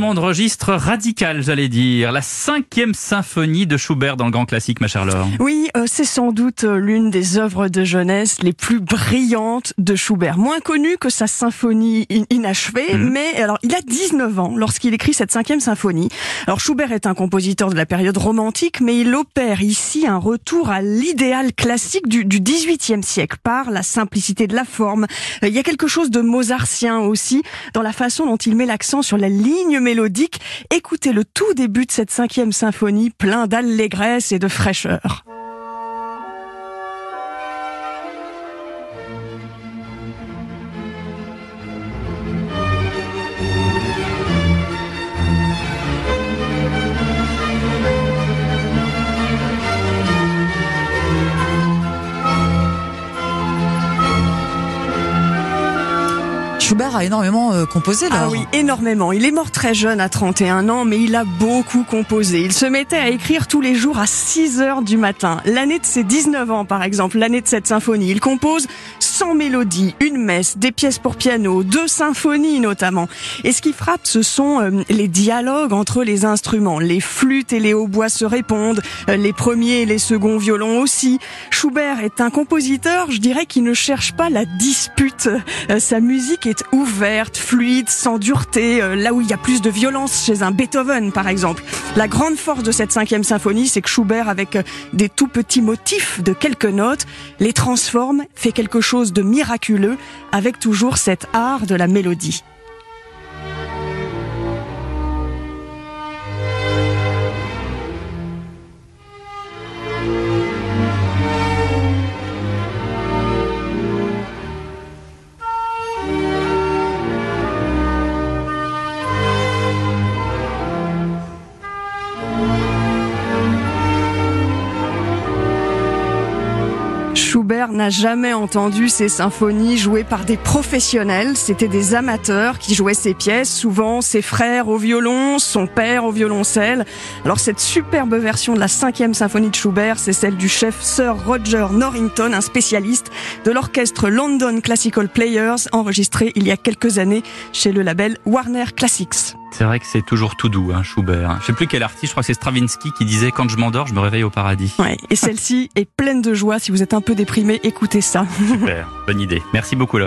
changement de registre radical, j'allais dire. La cinquième symphonie de Schubert dans le grand classique, ma chère Laure. Oui, euh, c'est sans doute euh, l'une des œuvres de jeunesse les plus brillantes de Schubert. Moins connue que sa symphonie in- inachevée, Mhm. mais alors il a 19 ans lorsqu'il écrit cette cinquième symphonie. Alors Schubert est un compositeur de la période romantique, mais il opère ici un retour à l'idéal classique du, du 18e siècle par la simplicité de la forme. Euh, Il y a quelque chose de mozartien aussi dans la façon dont il met l'accent sur la ligne mélodique. Écoutez le tout début de cette cinquième symphonie plein d'allégresse et de fraîcheur. Schubert a énormément euh, composé là. Ah oui, énormément. Il est mort très jeune à 31 ans, mais il a beaucoup composé. Il se mettait à écrire tous les jours à 6 heures du matin. L'année de ses 19 ans, par exemple, l'année de cette symphonie, il compose 100 mélodies, une messe, des pièces pour piano, deux symphonies notamment. Et ce qui frappe, ce sont euh, les dialogues entre les instruments. Les flûtes et les hautbois se répondent, euh, les premiers et les seconds violons aussi. Schubert est un compositeur, je dirais, qui ne cherche pas la dispute. Euh, sa musique est ouverte, fluide, sans dureté, là où il y a plus de violence chez un Beethoven par exemple. La grande force de cette cinquième symphonie, c'est que Schubert, avec des tout petits motifs de quelques notes, les transforme, fait quelque chose de miraculeux, avec toujours cet art de la mélodie. Schubert n'a jamais entendu ces symphonies jouées par des professionnels. C'était des amateurs qui jouaient ces pièces, souvent ses frères au violon, son père au violoncelle. Alors cette superbe version de la cinquième symphonie de Schubert, c'est celle du chef Sir Roger Norrington, un spécialiste de l'orchestre London Classical Players, enregistré il y a quelques années chez le label Warner Classics. C'est vrai que c'est toujours tout doux, hein, Schubert. Je sais plus quel artiste, je crois que c'est Stravinsky qui disait quand je m'endors, je me réveille au paradis. Ouais, et celle-ci est pleine de joie. Si vous êtes un peu déprimé, écoutez ça. Super, bonne idée. Merci beaucoup.